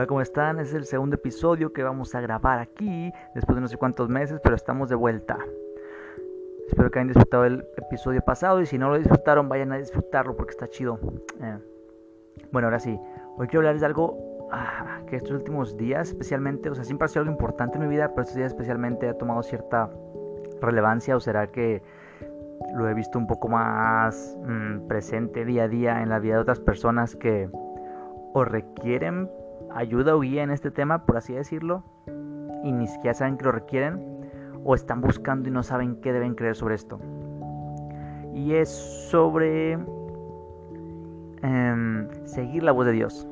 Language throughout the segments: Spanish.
Hola, ¿cómo están? Es el segundo episodio que vamos a grabar aquí, después de no sé cuántos meses, pero estamos de vuelta. Espero que hayan disfrutado el episodio pasado y si no lo disfrutaron, vayan a disfrutarlo porque está chido. Eh, bueno, ahora sí, hoy quiero hablarles de algo ah, que estos últimos días, especialmente, o sea, siempre ha sido algo importante en mi vida, pero estos días especialmente ha tomado cierta relevancia o será que lo he visto un poco más mm, presente día a día en la vida de otras personas que o requieren ayuda o guía en este tema, por así decirlo, y ni siquiera saben que lo requieren, o están buscando y no saben qué deben creer sobre esto. Y es sobre em, seguir la voz de Dios.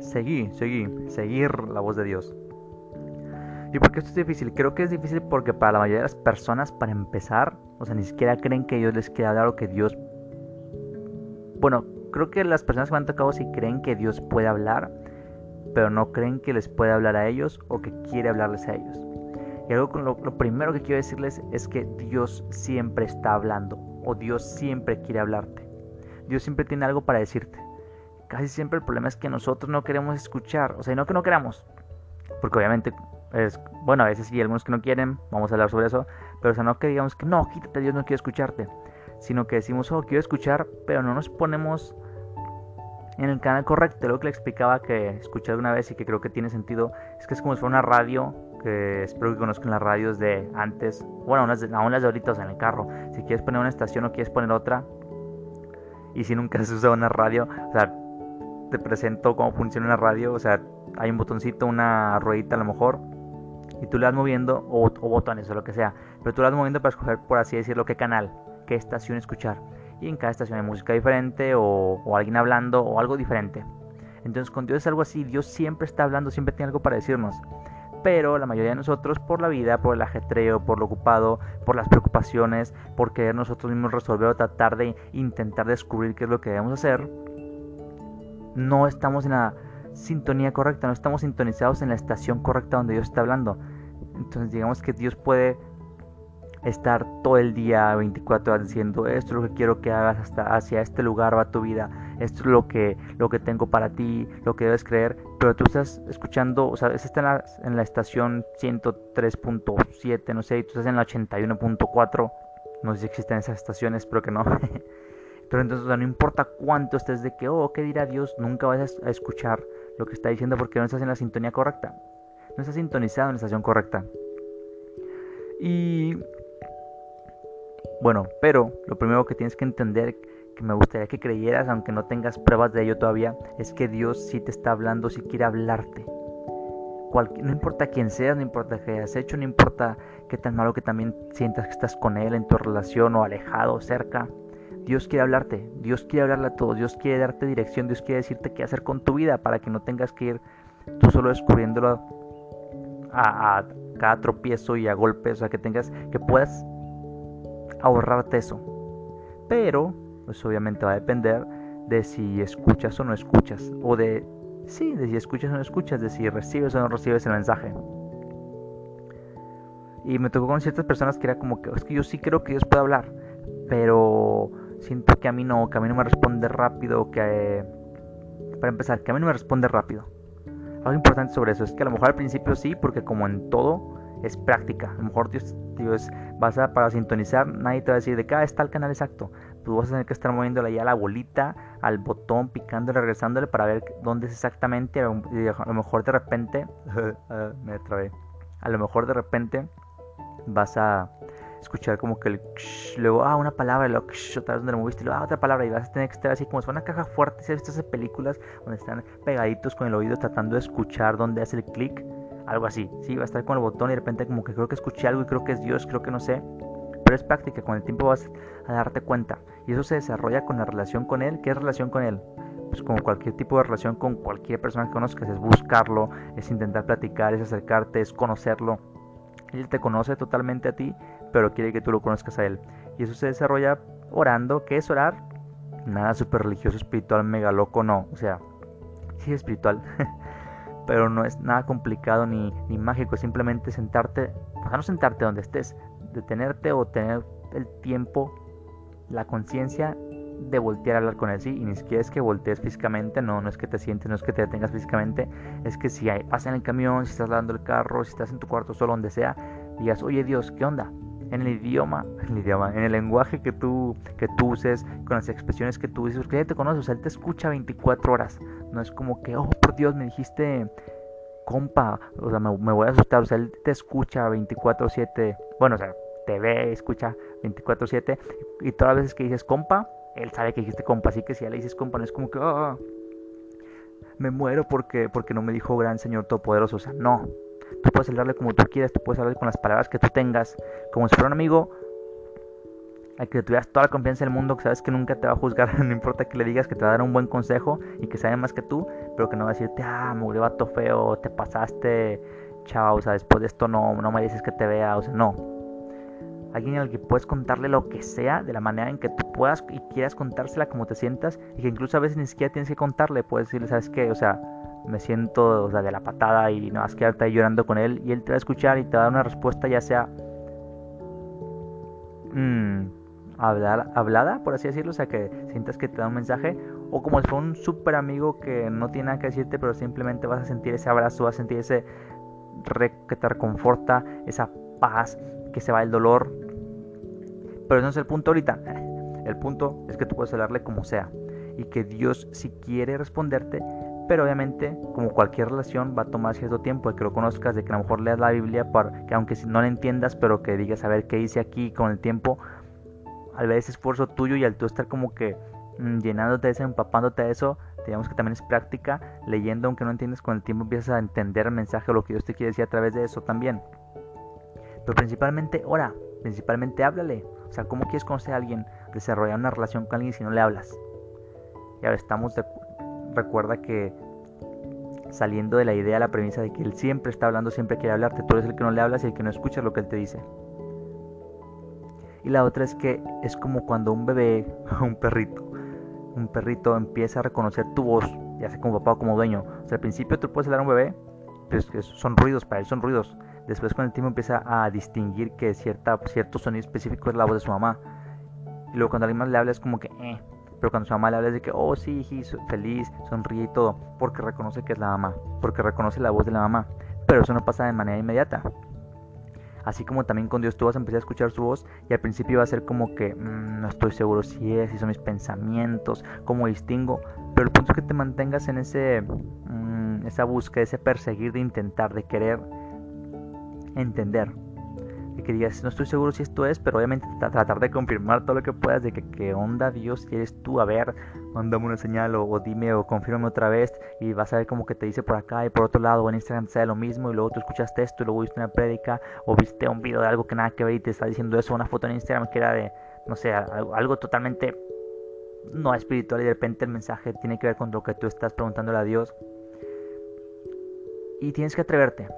Seguir, seguir, seguir la voz de Dios. ¿Y por qué esto es difícil? Creo que es difícil porque para la mayoría de las personas, para empezar, o sea, ni siquiera creen que Dios les quiera hablar o que Dios... Bueno, creo que las personas que me han tocado sí creen que Dios puede hablar, pero no creen que les puede hablar a ellos o que quiere hablarles a ellos. Y algo con lo, primero que quiero decirles es que Dios siempre está hablando o Dios siempre quiere hablarte. Dios siempre tiene algo para decirte. Casi siempre el problema es que nosotros no queremos escuchar, o sea, no que no queramos, porque obviamente es, bueno, a veces sí, algunos que no quieren, vamos a hablar sobre eso, pero o sea, no que digamos que no, quítate, Dios no quiere escucharte, sino que decimos, oh, quiero escuchar, pero no nos ponemos en el canal correcto. Lo que le explicaba que escuché alguna vez y que creo que tiene sentido es que es como si fuera una radio, que espero que conozcan las radios de antes, bueno, aún las de, aún las de ahorita en el carro. Si quieres poner una estación o quieres poner otra, y si nunca has usado una radio, o sea, te presento cómo funciona una radio, o sea, hay un botoncito, una ruedita a lo mejor, y tú le vas moviendo, o, o botones o lo que sea, pero tú le vas moviendo para escoger, por así decirlo, qué canal, qué estación escuchar y en cada estación hay música diferente o, alguien hablando o algo diferente. Entonces con Dios es algo así, Dios siempre está hablando, siempre tiene algo para decirnos. Pero la mayoría de nosotros por la vida, por el ajetreo, por lo ocupado, por las preocupaciones, por querer nosotros mismos resolver o tratar de intentar descubrir qué es lo que debemos hacer, no estamos en la sintonía correcta, no estamos sintonizados en la estación correcta donde Dios está hablando. Entonces digamos que Dios puede estar todo el día 24 horas diciendo esto es lo que quiero que hagas hasta hacia este lugar va tu vida. Esto es lo que lo que tengo para ti lo que debes creer pero tú estás escuchando o sea está en la, en la estación 103.7 no sé y tú estás en la 81.4 no sé si existen esas estaciones pero que no. Pero entonces no importa cuánto estés de que oh qué dirá Dios nunca vas a escuchar lo que está diciendo porque no estás en la sintonía correcta. No estás sintonizado en la estación correcta. Y bueno, pero lo primero que tienes que entender, que me gustaría que creyeras, aunque no tengas pruebas de ello todavía, es que Dios sí te está hablando, sí quiere hablarte. no importa quién seas, no importa qué hayas hecho, no importa qué tan malo que también sientas que estás con Él en tu relación o alejado o cerca. Dios quiere hablarte, Dios quiere hablarle a todos, Dios quiere darte dirección, Dios quiere decirte qué hacer con tu vida para que no tengas que ir tú solo descubriéndolo a, a cada tropiezo y a golpes, o sea, que tengas, que puedas ahorrarte eso. Pero, pues obviamente va a depender de si escuchas o no escuchas. O de, sí, de si escuchas o no escuchas, de si recibes o no recibes el mensaje. Y me tocó con ciertas personas que era como que, es que yo sí creo que Dios puede hablar, pero siento que a mí no, que a mí no me responde rápido, que... para empezar, que a mí no me responde rápido. Algo importante sobre eso es que a lo mejor al principio sí, porque como en todo, es práctica. A lo mejor Dios, Dios vas a para sintonizar, nadie te va a decir de qué está el canal exacto. Tú vas a tener que estar moviéndole ya a la bolita, al botón, picándole, regresándole para ver dónde es exactamente. A lo mejor de repente, me trabé. A lo mejor de repente vas a escuchar como que el luego, ah, una palabra, y luego otra vez donde lo moviste, luego, ah, otra palabra, y vas a tener que estar así como si fuera una caja fuerte. Si has visto esas películas donde están pegaditos con el oído tratando de escuchar dónde hace el clic? Algo así, sí, va a estar con el botón y de repente como que creo que escuché algo y creo que es Dios, creo que no sé. Pero es práctica, con el tiempo vas a darte cuenta. Y eso se desarrolla con la relación con Él. ¿Qué es relación con Él? Pues como cualquier tipo de relación con cualquier persona que conozcas, es buscarlo, es intentar platicar, es acercarte, es conocerlo. Él te conoce totalmente a ti, pero quiere que tú lo conozcas a Él. Y eso se desarrolla orando. ¿Qué es orar? Nada súper religioso, espiritual, mega loco, no. O sea, sí espiritual. pero no es nada complicado ni, ni mágico, simplemente sentarte, no sentarte donde estés, detenerte o tener el tiempo, la conciencia de voltear a hablar con él, sí, y ni siquiera es que voltees físicamente, no, no es que te sientes, no es que te detengas físicamente, es que si vas en el camión, si estás lavando el carro, si estás en tu cuarto solo, donde sea, digas, oye Dios, ¿qué onda? En el idioma, en el idioma, en el lenguaje que tú, que tú uses, con las expresiones que tú dices, porque ya te conoce, o sea, él te escucha 24 horas, no es como que, oh, por Dios, me dijiste compa, o sea, me, voy a asustar, o sea, él te escucha 24/7, bueno, o sea, te ve, escucha 24/7 y todas las veces que dices compa, él sabe que dijiste compa, así que si ya le dices compa, no es como que oh, me muero porque, porque no me dijo gran Señor Todopoderoso, o sea, no. Tú puedes hablarle como tú quieras, tú puedes hablarle con las palabras que tú tengas, como si fuera un amigo, a que tuvieras toda la confianza del mundo, que sabes que nunca te va a juzgar, no importa que le digas que te va a dar un buen consejo y que sabe más que tú, pero que no va a decirte, ah, murió vato feo, te pasaste, chao, o sea, después de esto no, no me dices que te vea, o sea, no. Alguien al que puedes contarle lo que sea, de la manera en que tú puedas y quieras contársela como te sientas, y que incluso a veces ni siquiera tienes que contarle, puedes decirle, ¿sabes qué? O sea, me siento o sea, de la patada y no vas a quedarte ahí llorando con él, y él te va a escuchar y te va a dar una respuesta, ya sea. Mmm, hablada, por así decirlo, o sea, que sientas que te da un mensaje, o como si fuera un súper amigo que no tiene nada que decirte, pero simplemente vas a sentir ese abrazo, vas a sentir ese re que te reconforta, esa paz, que se va el dolor. Pero no es el punto ahorita. El punto es que tú puedes hablarle como sea, y que Dios, si quiere responderte, pero obviamente, como cualquier relación, va a tomar cierto tiempo de que lo conozcas, de que a lo mejor leas la Biblia, para que aunque no la entiendas, pero que digas a ver qué hice aquí con el tiempo, al ver ese esfuerzo tuyo y al tú estar como que mm, llenándote de eso, empapándote de eso, digamos que también es práctica, leyendo aunque no entiendes con el tiempo empiezas a entender el mensaje o lo que Dios te quiere decir a través de eso también. Pero principalmente ora, principalmente háblale. O sea, ¿cómo quieres conocer a alguien? Desarrollar una relación con alguien si no le hablas. Y ahora estamos de... Recuerda que saliendo de la idea, la premisa de que él siempre está hablando, siempre quiere hablarte, tú eres el que no le hablas y el que no escucha lo que él te dice. Y la otra es que es como cuando un bebé, un perrito, un perrito empieza a reconocer tu voz, ya sea como papá o como dueño. O sea, al principio tú puedes hablar a un bebé, pero es que son ruidos, para él son ruidos. Después con el tiempo empieza a distinguir que cierta, cierto sonido específico es la voz de su mamá. Y luego cuando alguien más le habla es como que, eh. Pero cuando su mamá le habla es de que, oh sí, feliz, sonríe y todo. Porque reconoce que es la mamá. Porque reconoce la voz de la mamá. Pero eso no pasa de manera inmediata. Así como también con Dios tú vas a empezar a escuchar su voz y al principio va a ser como que mm, no estoy seguro si es, si son mis pensamientos, cómo distingo. Pero el punto es que te mantengas en ese, mm, esa búsqueda, ese perseguir de intentar, de querer entender que digas, no estoy seguro si esto es, pero obviamente tratar de confirmar todo lo que puedas de que onda Dios eres tú, a ver, mándame una señal o, dime o confírmame otra vez y vas a ver como que te dice por acá y por otro lado o en Instagram sale lo mismo y luego tú escuchaste esto y luego viste una prédica o viste un video de algo que nada que ver y te está diciendo eso, una foto en Instagram que era de, no sé, algo, totalmente no espiritual y de repente el mensaje tiene que ver con lo que tú estás preguntándole a Dios. Y tienes que atreverte.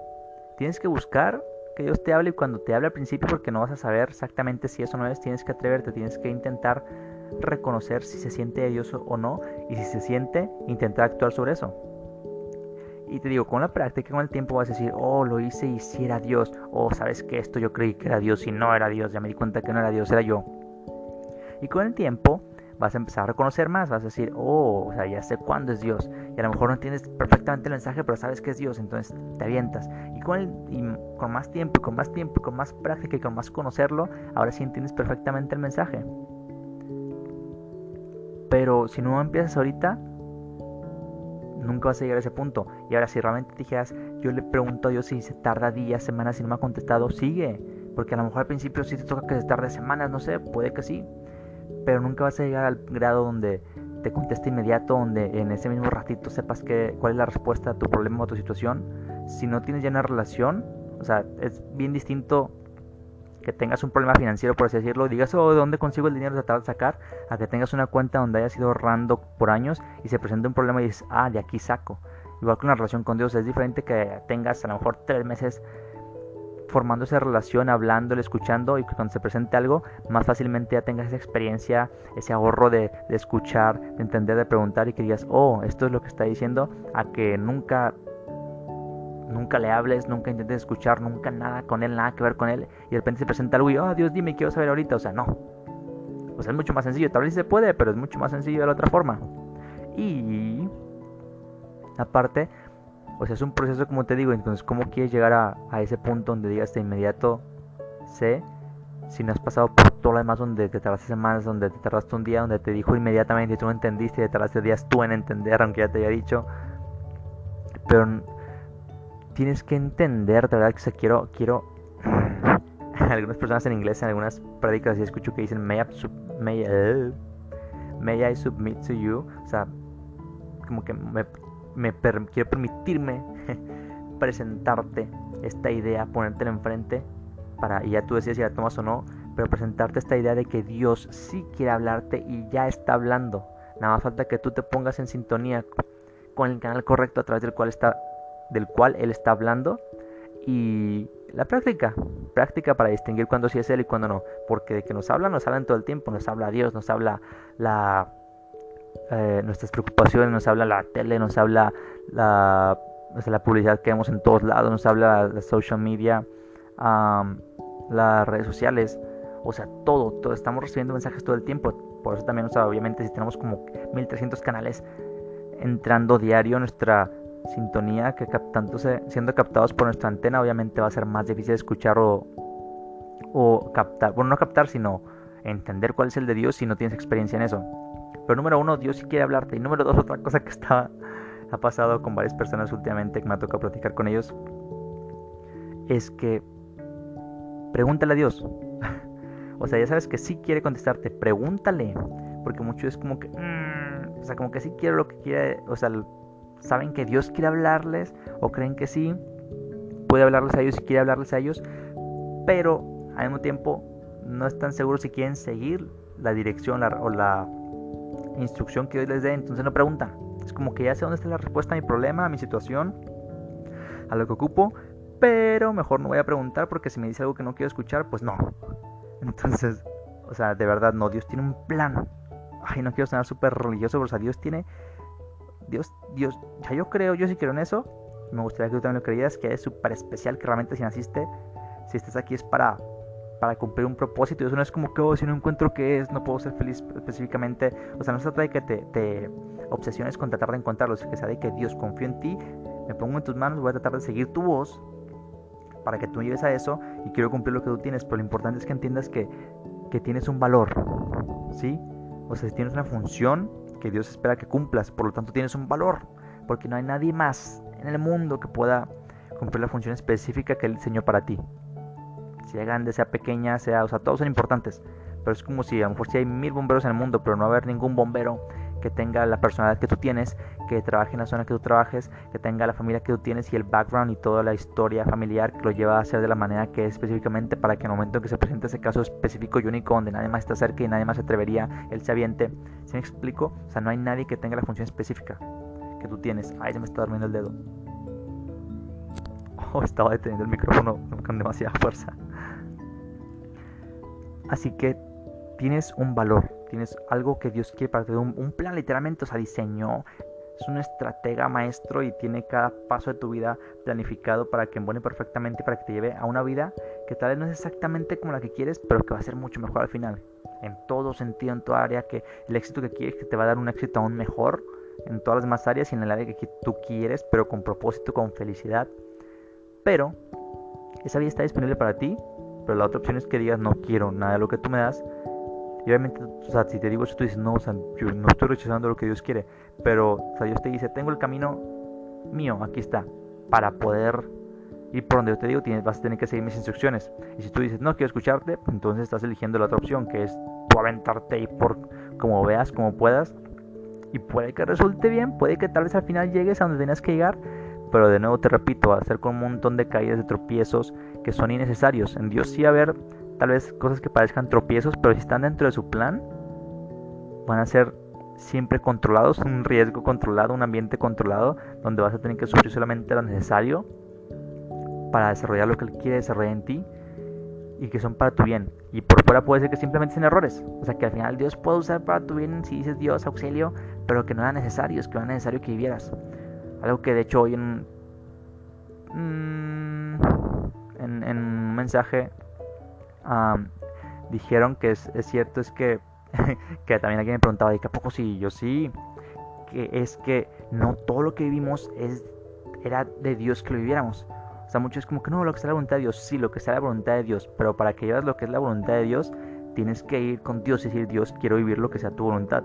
Tienes que buscar que Dios te hable y cuando te hable al principio porque no vas a saber exactamente si eso no es, tienes que atreverte, tienes que intentar reconocer si se siente de Dios o no y si se siente, intentar actuar sobre eso. Y te digo, con la práctica, con el tiempo vas a decir, oh, lo hice y si era Dios, oh, sabes que esto yo creí que era Dios y no era Dios, ya me di cuenta que no era Dios, era yo. Y con el tiempo vas a empezar a reconocer más, vas a decir, oh, o sea, ya sé cuándo es Dios. Y a lo mejor no entiendes perfectamente el mensaje, pero sabes que es Dios, entonces te avientas. Y con, el, con más tiempo, con más tiempo, con más práctica, y con más conocerlo, ahora sí entiendes perfectamente el mensaje. Pero si no empiezas ahorita, nunca vas a llegar a ese punto. Y ahora si realmente dijeras, yo le pregunto a Dios si se tarda días, semanas y no me ha contestado, sigue. Porque a lo mejor al principio sí te toca que se tarde semanas, no sé, puede que sí pero nunca vas a llegar al grado donde te conteste inmediato, donde en ese mismo ratito sepas que, cuál es la respuesta a tu problema o a tu situación. Si no tienes ya una relación, o sea, es bien distinto que tengas un problema financiero, por así decirlo, digas, oh, ¿de dónde consigo el dinero tratar de sacar? A que tengas una cuenta donde hayas ido ahorrando por años y se presenta un problema y dices, ah, de aquí saco. Igual que una relación con Dios, es diferente que tengas a lo mejor tres meses formando esa relación, hablándole, escuchando y cuando se presente algo, más fácilmente ya tengas esa experiencia, ese ahorro de, escuchar, de entender, de preguntar y que digas, oh, esto es lo que está diciendo, a que nunca nunca le hables, nunca intentes escuchar, nunca nada con él, nada que ver con él, y de repente se presenta algo y, oh Dios, dime, quiero saber ahorita, o sea, no. Sea, es mucho más sencillo. Tal vez se puede, pero es mucho más sencillo de la otra forma. Y aparte, o sea, es un proceso como te digo. Entonces, ¿cómo quieres llegar a, a ese punto donde digas de inmediato sé si no has pasado por todo lo demás donde te tardaste semanas, donde te tardaste un día, donde te dijo inmediatamente y tú no entendiste y te tardaste días tú en entender, aunque ya te haya dicho. Pero tienes que entender, de verdad que se quiero, quiero algunas personas en inglés, en algunas prédicas y escucho que dicen may I, may, uh, may I submit to you, o sea, como que me, me quiero permitirme presentarte esta idea, ponértela enfrente para, y ya tú decías si la tomas o no, pero presentarte esta idea de que Dios sí quiere hablarte y ya está hablando. Nada más falta que tú te pongas en sintonía con el canal correcto a través del cual está del cual él está hablando y la práctica, práctica para distinguir cuándo sí es él y cuándo no, porque de que nos habla, nos hablan todo el tiempo, nos habla Dios, nos habla la eh, nuestras preocupaciones, nos habla la tele, nos habla la, la publicidad que vemos en todos lados, nos habla la social media, las redes sociales, o sea, todo, todo, estamos recibiendo mensajes todo el tiempo, por eso también, o sea, obviamente si tenemos como 1300 canales entrando diario nuestra sintonía que captándose, siendo captados por nuestra antena, obviamente va a ser más difícil escuchar o, o captar, bueno, no captar, sino entender cuál es el de Dios si no tienes experiencia en eso. Pero número uno, Dios sí quiere hablarte. Y número dos, otra cosa que está, ha pasado con varias personas últimamente que me ha tocado platicar con ellos, es que pregúntale a Dios. o sea, ya sabes que sí quiere contestarte, pregúntale. Porque mucho es como que, mm", o sea, como que sí quiero lo que quiere, o sea, saben que Dios quiere hablarles o creen que sí, puede hablarles a ellos si quiere hablarles a ellos, pero al mismo tiempo no están seguros si quieren seguir la dirección o la instrucción que Dios les dé, entonces no preguntan. Es como que ya sé dónde está la respuesta a mi problema, a mi situación, a lo que ocupo, pero mejor no voy a preguntar porque si me dice algo que no quiero escuchar, pues no. Entonces, o sea, de verdad no, Dios tiene un plan. Ay, no quiero sonar súper religioso, pero o sea, Dios tiene Dios, Dios, ya yo creo, yo sí quiero en eso. Me gustaría que tú también lo creyeras, que es súper especial, que realmente si naciste, si estás aquí es para, para cumplir un propósito. Y eso no es como que, oh, si no encuentro qué es, no puedo ser feliz específicamente. O sea, no se trata de que te, te obsesiones con tratar de encontrarlo, sino que sea de que Dios confío en ti, me pongo en tus manos, voy a tratar de seguir tu voz para que tú llegues a eso y quiero cumplir lo que tú tienes. Pero lo importante es que entiendas que, que tienes un valor, ¿sí? O sea, si tienes una función que Dios espera que cumplas, por lo tanto tienes un valor, porque no hay nadie más en el mundo que pueda cumplir la función específica que Él diseñó para ti. Sea grande, sea pequeña, sea, o sea, todos son importantes, pero es como si a lo mejor si hay mil bomberos en el mundo, pero no va a haber ningún bombero que tenga la personalidad que tú tienes, que trabaje en la zona que tú trabajes, que tenga la familia que tú tienes y el background y toda la historia familiar que lo lleva a hacer de la manera que es específicamente para que en el momento que se presente ese caso específico y único donde nadie más está cerca y nadie más se atrevería, él se aviente. ¿Sí me explico? O sea, no hay nadie que tenga la función específica que tú tienes. Ay, se me está durmiendo el dedo. Oh, estaba deteniendo el micrófono con demasiada fuerza. Así que tienes un valor, tienes algo que Dios quiere para ti, un, plan literalmente, o sea, diseñó, es un estratega maestro y tiene cada paso de tu vida planificado para que embone perfectamente, para que te lleve a una vida que tal vez no es exactamente como la que quieres, pero que va a ser mucho mejor al final. En todo sentido, en toda área, que el éxito que quieres, que te va a dar un éxito aún mejor en todas las demás áreas y en el área que tú quieres, pero con propósito, con felicidad. Pero esa vida está disponible para ti, pero la otra opción es que digas no quiero nada de lo que tú me das y obviamente, o sea, si te digo eso, tú dices, no, o sea, yo no estoy rechazando lo que Dios quiere. Pero, o sea, Dios te dice, tengo el camino mío, aquí está, para poder ir por donde yo te digo, tienes, vas a tener que seguir mis instrucciones. Y si tú dices, no quiero escucharte, entonces estás eligiendo la otra opción, que es tú aventarte y por como veas, como puedas. Y puede que resulte bien, puede que tal vez al final llegues a donde tenías que llegar. Pero de nuevo te repito, va a ser con un montón de caídas, de tropiezos que son innecesarios. En Dios sí va a haber tal vez cosas que parezcan tropiezos, pero si están dentro de su plan, van a ser siempre controlados, un riesgo controlado, un ambiente controlado, donde vas a tener que sufrir solamente lo necesario para desarrollar lo que Él quiere desarrollar en ti y que son para tu bien. Y por fuera puede ser que simplemente sean errores. O sea, que al final Dios puede usar para tu bien si dices Dios, auxilio, pero que no era necesario, es que no era necesario que vivieras. Algo que de hecho hoy en, mm, mensaje dijeron que es, cierto es que que también alguien me preguntaba, ¿y qué poco sí? Yo sí, que es que no todo lo que vivimos es, era de Dios que lo viviéramos. O sea, muchos como que no, lo que sea la voluntad de Dios, sí, lo que sea la voluntad de Dios, pero para que vivas lo que es la voluntad de Dios, tienes que ir con Dios y decir, Dios, quiero vivir lo que sea tu voluntad,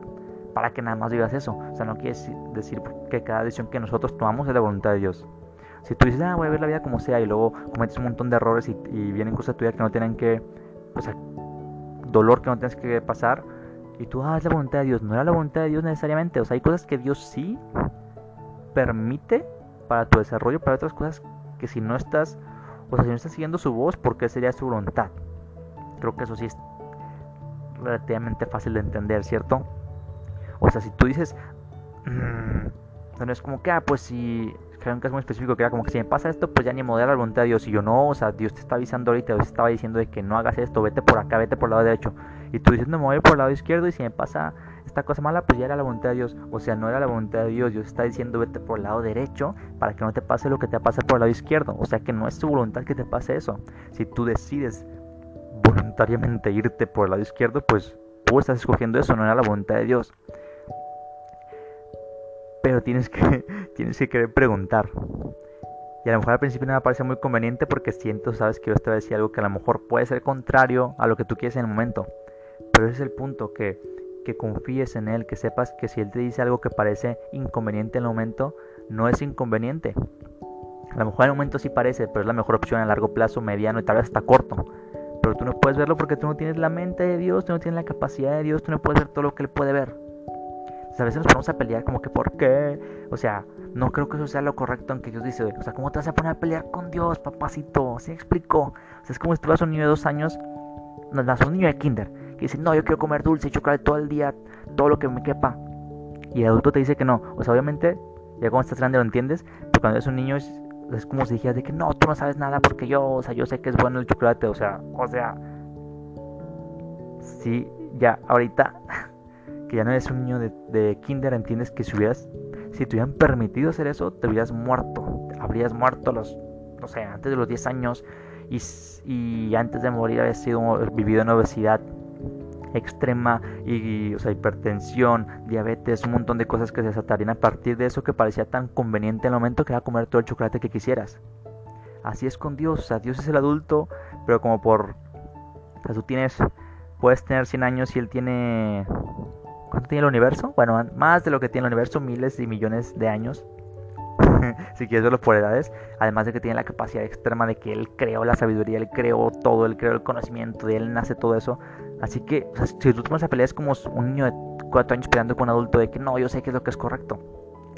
para que nada más vivas eso. O sea, no quiere decir que cada decisión que nosotros tomamos es la voluntad de Dios. Si tú dices, ah, voy a ver la vida como sea, y luego cometes un montón de errores y, vienen cosas tuyas que no tienen que, o sea, dolor que no tienes que pasar, y tú, ah, es la voluntad de Dios. No era la voluntad de Dios necesariamente. O sea, hay cosas que Dios sí permite para tu desarrollo, para otras cosas que si no estás, o sea, si no estás siguiendo su voz, ¿por qué sería su voluntad? Creo que eso sí es relativamente fácil de entender, ¿cierto? O sea, si tú dices, mmm, no es como que, ah, pues si, creo un caso muy específico que era como que si me pasa esto, pues ya ni modera la voluntad de Dios. Y yo no, o sea, Dios te está avisando ahorita, Dios te estaba diciendo de que no hagas esto, vete por acá, vete por el lado derecho. Y tú dices, no, me voy por el lado izquierdo y si me pasa esta cosa mala, pues ya era la voluntad de Dios. O sea, no era la voluntad de Dios, Dios está diciendo, vete por el lado derecho para que no te pase lo que te pasa por el lado izquierdo. O sea, que no es tu voluntad que te pase eso. Si tú decides voluntariamente irte por el lado izquierdo, pues tú estás escogiendo eso, no era la voluntad de Dios. Pero tienes que, tienes que querer preguntar. Y a lo mejor al principio no me parece muy conveniente porque siento, sabes, que yo te voy a algo que a lo mejor puede ser contrario a lo que tú quieres en el momento. Pero ese es el punto, que, que confíes en él, que sepas que si él te dice algo que parece inconveniente en el momento, no es inconveniente. A lo mejor en el momento sí parece, pero es la mejor opción a largo plazo, mediano y tal vez hasta corto. Pero tú no puedes verlo porque tú no tienes la mente de Dios, tú no tienes la capacidad de Dios, tú no puedes ver todo lo que Él puede ver. A veces nos ponemos a pelear como que ¿por qué? O sea, no creo que eso sea lo correcto en que Dios dice, o sea, ¿cómo te vas a poner a pelear con Dios, papacito? ¿Sí me explico? O sea, es como si a un niño de dos años, no, a un niño de kinder, que dice, no, yo quiero comer dulce y chocolate todo el día, todo lo que me quepa. Y el adulto te dice que no. O sea, obviamente, ya cuando estás grande lo entiendes, pero cuando eres un niño es es como si dijeras de que no, tú no sabes nada porque yo, o sea, yo sé que es bueno el chocolate, o sea, o sea, sí, ya ahorita que ya no eres un niño de, kinder, entiendes que si hubieras, si te hubieran permitido hacer eso, te hubieras muerto, habrías muerto los, no sé, antes de los 10 años y, y antes de morir habías sido vivido en obesidad extrema y, o sea, hipertensión, diabetes, un montón de cosas que se desatarían a partir de eso que parecía tan conveniente en el momento que era comer todo el chocolate que quisieras. Así es con Dios, o sea, Dios es el adulto, pero como por... O sea, tú tienes... Puedes tener 100 años y Él tiene... ¿Cuánto tiene el universo? Bueno, más de lo que tiene el universo, miles y millones de años. si quieres verlo por edades, además de que tiene la capacidad extrema de que él creó la sabiduría, él creó todo, él creó el conocimiento, de él nace todo eso. Así que, si tú tomas a pelear es como un niño de 4 años peleando con un adulto de que no, yo sé que es lo que es correcto.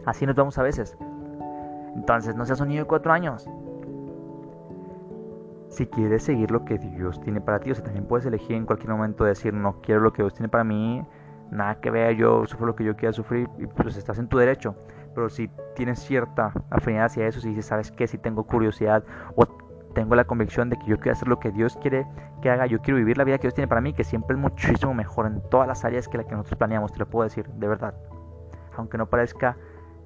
Así nos vamos a veces. Entonces, no seas un niño de 4 años. Si quieres seguir lo que Dios tiene para ti, o sea, también puedes elegir en cualquier momento decir, no quiero lo que Dios tiene para mí, nada que vea, yo sufro lo que yo quiera sufrir, y pues estás en tu derecho pero si tienes cierta afinidad hacia eso, si dices, ¿sabes qué? Si tengo curiosidad o tengo la convicción de que yo quiero hacer lo que Dios quiere que haga, yo quiero vivir la vida que Dios tiene para mí, que siempre es muchísimo mejor en todas las áreas que la que nosotros planeamos, te lo puedo decir, de verdad. Aunque no parezca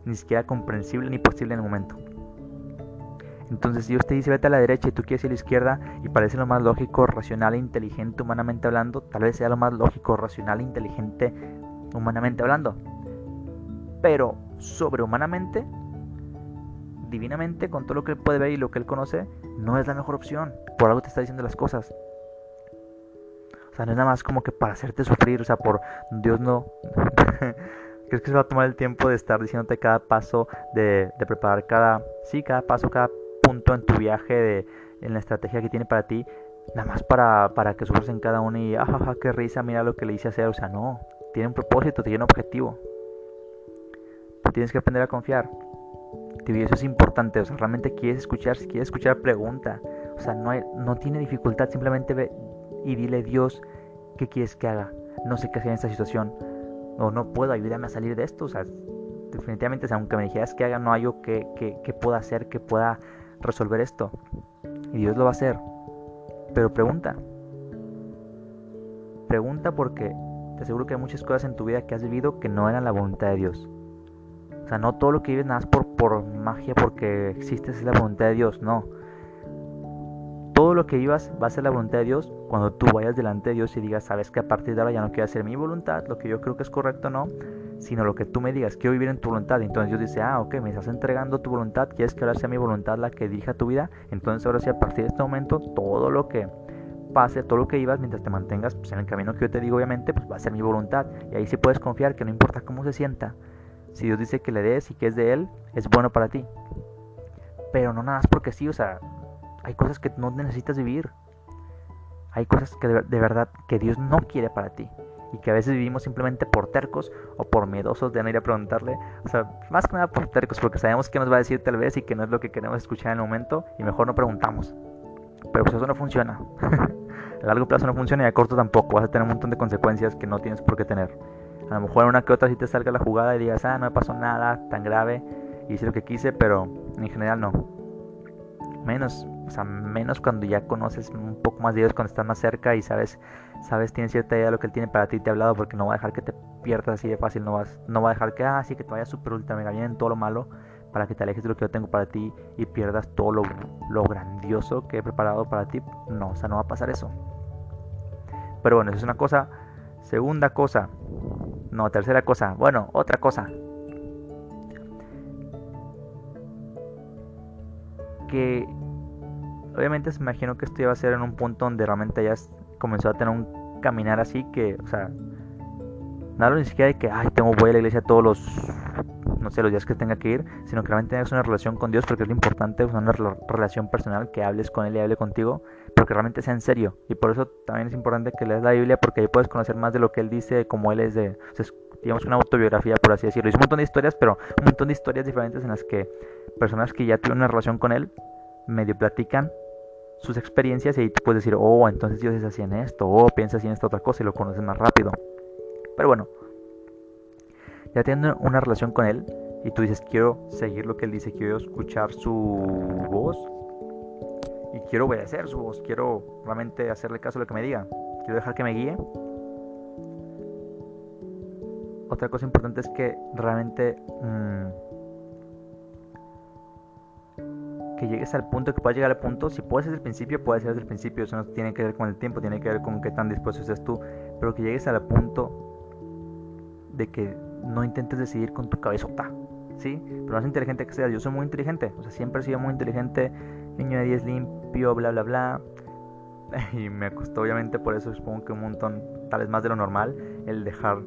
ni siquiera comprensible ni posible en el momento. Entonces Dios te dice vete a la derecha y tú quieres ir a la izquierda y parece lo más lógico, racional e inteligente humanamente hablando, tal vez sea lo más lógico, racional e inteligente humanamente hablando. Pero sobrehumanamente, divinamente, con todo lo que él puede ver y lo que él conoce, no es la mejor opción. Por algo te está diciendo las cosas. O sea, no es nada más como que para hacerte sufrir, o sea, por Dios no. ¿Crees que se va a tomar el tiempo de estar diciéndote cada paso, de, preparar cada, sí, cada paso, cada punto en tu viaje, de, en la estrategia que tiene para ti, nada más para, para que sufras en cada uno y, ajaja, qué risa, mira lo que le hice hacer, o sea, no, tiene un propósito, tiene un objetivo tienes que aprender a confiar. Y eso es importante, o sea, realmente quieres escuchar, si quieres escuchar, pregunta. O sea, no, hay, no tiene dificultad, simplemente ve y dile Dios qué quieres que haga. No sé qué hacer en esta situación. O no puedo, ayúdame a salir de esto. O sea, definitivamente, aunque me dijeras que haga, no hay algo que, que, que pueda hacer, que pueda resolver esto. Y Dios lo va a hacer. Pero pregunta. Pregunta porque te aseguro que hay muchas cosas en tu vida que has vivido que no eran la voluntad de Dios. O sea, no todo lo que vives nada por, por magia, porque existe es la voluntad de Dios, no. Todo lo que vivas va a ser la voluntad de Dios cuando tú vayas delante de Dios y digas, sabes que a partir de ahora ya no quiero hacer mi voluntad, lo que yo creo que es correcto no, sino lo que tú me digas, quiero vivir en tu voluntad. Entonces Dios dice, ah, ok, me estás entregando tu voluntad, quieres que ahora sea mi voluntad la que dirija tu vida. Entonces ahora sí, a partir de este momento, todo lo que pase, todo lo que ibas, mientras te mantengas pues, en el camino que yo te digo, obviamente, pues va a ser mi voluntad. Y ahí sí puedes confiar que no importa cómo se sienta, si Dios dice que le des y que es de Él, es bueno para ti. Pero no nada más porque sí, o sea, hay cosas que no necesitas vivir. Hay cosas que de, verdad que Dios no quiere para ti. Y que a veces vivimos simplemente por tercos o por miedosos de no ir a preguntarle. O sea, más que nada por tercos, porque sabemos que nos va a decir tal vez y que no es lo que queremos escuchar en el momento. Y mejor no preguntamos. Pero pues eso no funciona. a largo plazo no funciona y a corto tampoco. Vas a tener un montón de consecuencias que no tienes por qué tener. A lo mejor en una que otra sí te salga la jugada y digas, ah, no me pasó nada tan grave. Hice lo que quise, pero en general no. Menos, o sea, menos cuando ya conoces un poco más de Dios, cuando estás más cerca y sabes, sabes, tienes cierta idea de lo que Él tiene para ti te ha hablado, porque no va a dejar que te pierdas así de fácil, no, vas, no va a dejar que, ah, que te vaya súper ultra mega bien en todo lo malo, para que te alejes de lo que yo tengo para ti y pierdas todo lo, lo grandioso que he preparado para ti. No, o sea, no va a pasar eso. Pero bueno, eso es una cosa. Segunda cosa. No, tercera cosa. Bueno, otra cosa. Que obviamente se imagino que esto iba a ser en un punto donde realmente ya comenzó a tener un caminar así que, o sea, nada ni siquiera de que, ay, tengo, voy a la iglesia todos los, no sé, los días que tenga que ir, sino que realmente tengas una relación con Dios, porque es lo importante, una relación personal, que hables con Él y hable contigo, porque realmente sea en serio. Y por eso también es importante que leas la Biblia, porque ahí puedes conocer más de lo que Él dice, como Él es de, o sea, digamos, una autobiografía, por así decirlo. Es un montón de historias, pero un montón de historias diferentes en las que personas que ya tuvieron una relación con Él medio platican sus experiencias y ahí tú puedes decir, oh, entonces Dios es así en esto, o oh, piensa así en esta otra cosa y lo conoces más rápido. Pero bueno, ya teniendo una relación con Él y tú dices, quiero seguir lo que Él dice, quiero escuchar su voz y quiero obedecer su voz, quiero realmente hacerle caso a lo que me diga, quiero dejar que me guíe. Otra cosa importante es que realmente... Mmm, que llegues al punto, que puedas llegar al punto, si puedes desde el principio, puede ser desde el principio, eso no tiene que ver con el tiempo, tiene que ver con qué tan dispuesto estés tú, pero que llegues al punto de que no intentes decidir con tu cabezota, ¿sí? Pero más inteligente que seas, yo soy muy inteligente, o sea, siempre he sido muy inteligente, niño de 10 limpio, bla, bla, bla, y me costó obviamente por eso supongo que un montón, tal vez más de lo normal, el dejar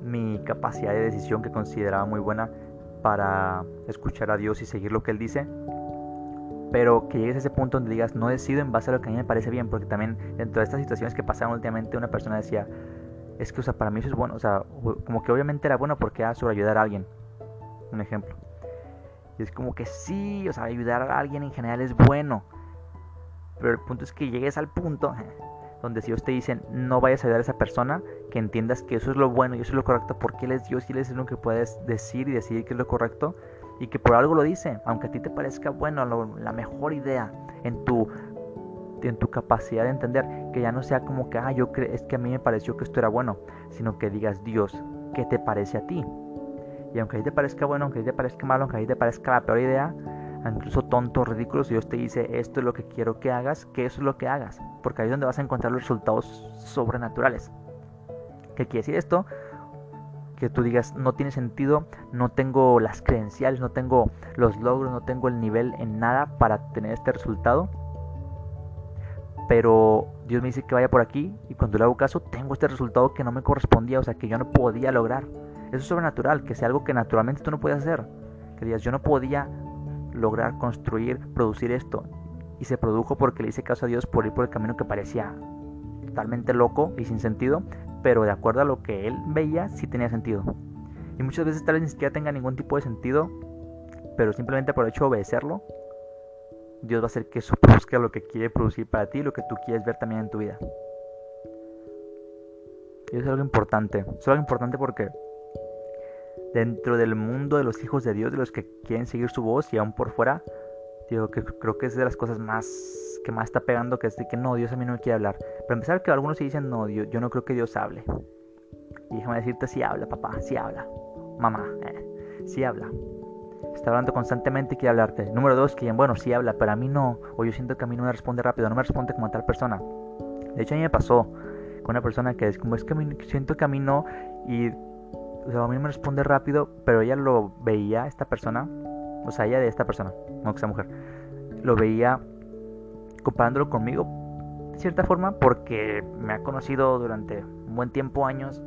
mi capacidad de decisión que consideraba muy buena para escuchar a Dios y seguir lo que Él dice pero que llegues a ese punto donde digas, no decido en base a lo que a mí me parece bien, porque también dentro de estas situaciones que pasaron últimamente, una persona decía, es que, o sea, para mí eso es bueno, o sea, como que obviamente era bueno porque era sobre ayudar a alguien, un ejemplo. Y es como que sí, o sea, ayudar a alguien en general es bueno, pero el punto es que llegues al punto donde si Dios te dice, no vayas a ayudar a esa persona, que entiendas que eso es lo bueno y eso es lo correcto, porque Él es Dios y Él es lo que puedes decir y decidir que es lo correcto, y que por algo lo dice, aunque a ti te parezca bueno, la mejor idea en tu en tu capacidad de entender, que ya no sea como que, ah, yo creo, es que a mí me pareció que esto era bueno, sino que digas, Dios, ¿qué te parece a ti? Y aunque a ti te parezca bueno, aunque a ti te parezca malo, aunque a ti te parezca la peor idea, incluso tonto, ridículo, si Dios te dice, esto es lo que quiero que hagas, que eso es lo que hagas, porque ahí es donde vas a encontrar los resultados sobrenaturales. ¿Qué quiere decir esto? Que tú digas no tiene sentido, no tengo las credenciales, no tengo los logros, no tengo el nivel en nada para tener este resultado. Pero Dios me dice que vaya por aquí y cuando le hago caso tengo este resultado que no me correspondía, o sea, que yo no podía lograr. Eso es sobrenatural, que sea algo que naturalmente tú no puedes hacer. Que digas, yo no podía lograr construir, producir esto. Y se produjo porque le hice caso a Dios por ir por el camino que parecía totalmente loco y sin sentido, pero de acuerdo a lo que él veía, sí tenía sentido. Y muchas veces tal vez ni siquiera tenga ningún tipo de sentido, pero simplemente por el hecho de obedecerlo, Dios va a hacer que eso produzca lo que quiere producir para ti, lo que tú quieres ver también en tu vida. Y eso es algo importante. Es algo importante porque dentro del mundo de los hijos de Dios, de los que quieren seguir su voz y aún por fuera, digo que creo que es de las cosas más que más está pegando que es de que no, Dios a mí no me quiere hablar. Para empezar, que algunos se dicen, no, Dios, yo no creo que Dios hable. Y déjame decirte, sí habla, papá, sí habla. Mamá, eh, sí habla. Está hablando constantemente y quiere hablarte. Número dos, que bueno, sí habla, pero a mí no. O yo siento que a mí no me responde rápido, no me responde como a tal persona. De hecho, a mí me pasó con una persona que es como, es que siento que a mí no, y o sea, a mí me responde rápido, pero ella lo veía, esta persona, o sea, ella de esta persona, no que sea mujer, lo veía comparándolo conmigo, de cierta forma, porque me ha conocido durante un buen tiempo, años,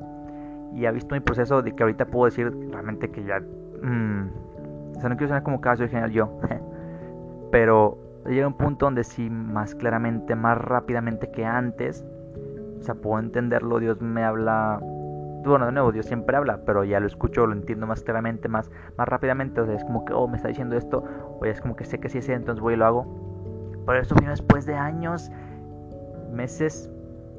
y ha visto mi proceso de que ahorita puedo decir realmente que ya... Mmm, o sea, no quiero sonar como caso general yo, pero llega un punto donde sí, más claramente, más rápidamente que antes, o sea, puedo entenderlo, Dios me habla bueno, de nuevo, Dios siempre habla, pero ya lo escucho, lo entiendo más claramente, más, más rápidamente. O sea, es como que, oh, me está diciendo esto, o ya es como que sé que sí es, entonces voy y lo hago. Pero eso vino después de años, meses,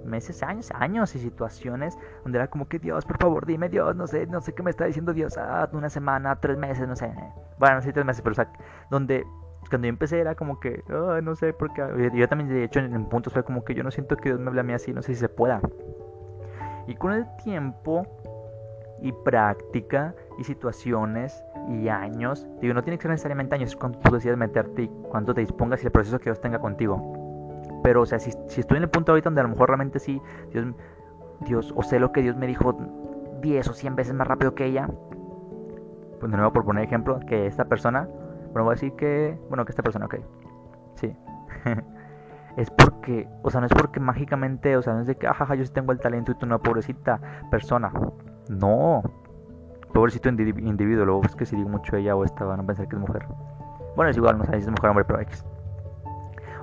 meses, años, años y situaciones donde era como que Dios, por favor, dime Dios, no sé, no sé qué me está diciendo Dios, ah, una semana, tres meses, no sé. Bueno, sí, tres meses, pero o sea, donde cuando yo empecé era como que, no sé por qué. Yo también, de hecho, en, puntos fue como que yo no siento que Dios me hable a mí así, no sé si se pueda. Y con el tiempo y práctica y situaciones y años, digo, no tiene que ser necesariamente años, es cuando tú decidas meterte y cuando te dispongas y el proceso que Dios tenga contigo. Pero, o sea, si, estoy en el punto ahorita donde a lo mejor realmente sí, Dios, Dios, o sé lo que Dios me dijo 10 o 100 veces más rápido que ella, pues de nuevo por poner ejemplo, que esta persona, bueno, voy a decir que, bueno, que esta persona, ok, sí. es porque, o sea, no es porque mágicamente, o sea, no es de que, ajaja, yo sí tengo el talento y tú no, pobrecita persona. No, pobrecito individuo, luego es que si digo mucho ella o esta van a pensar que es mujer. Bueno, es igual, no sé si es mujer hombre, pero X.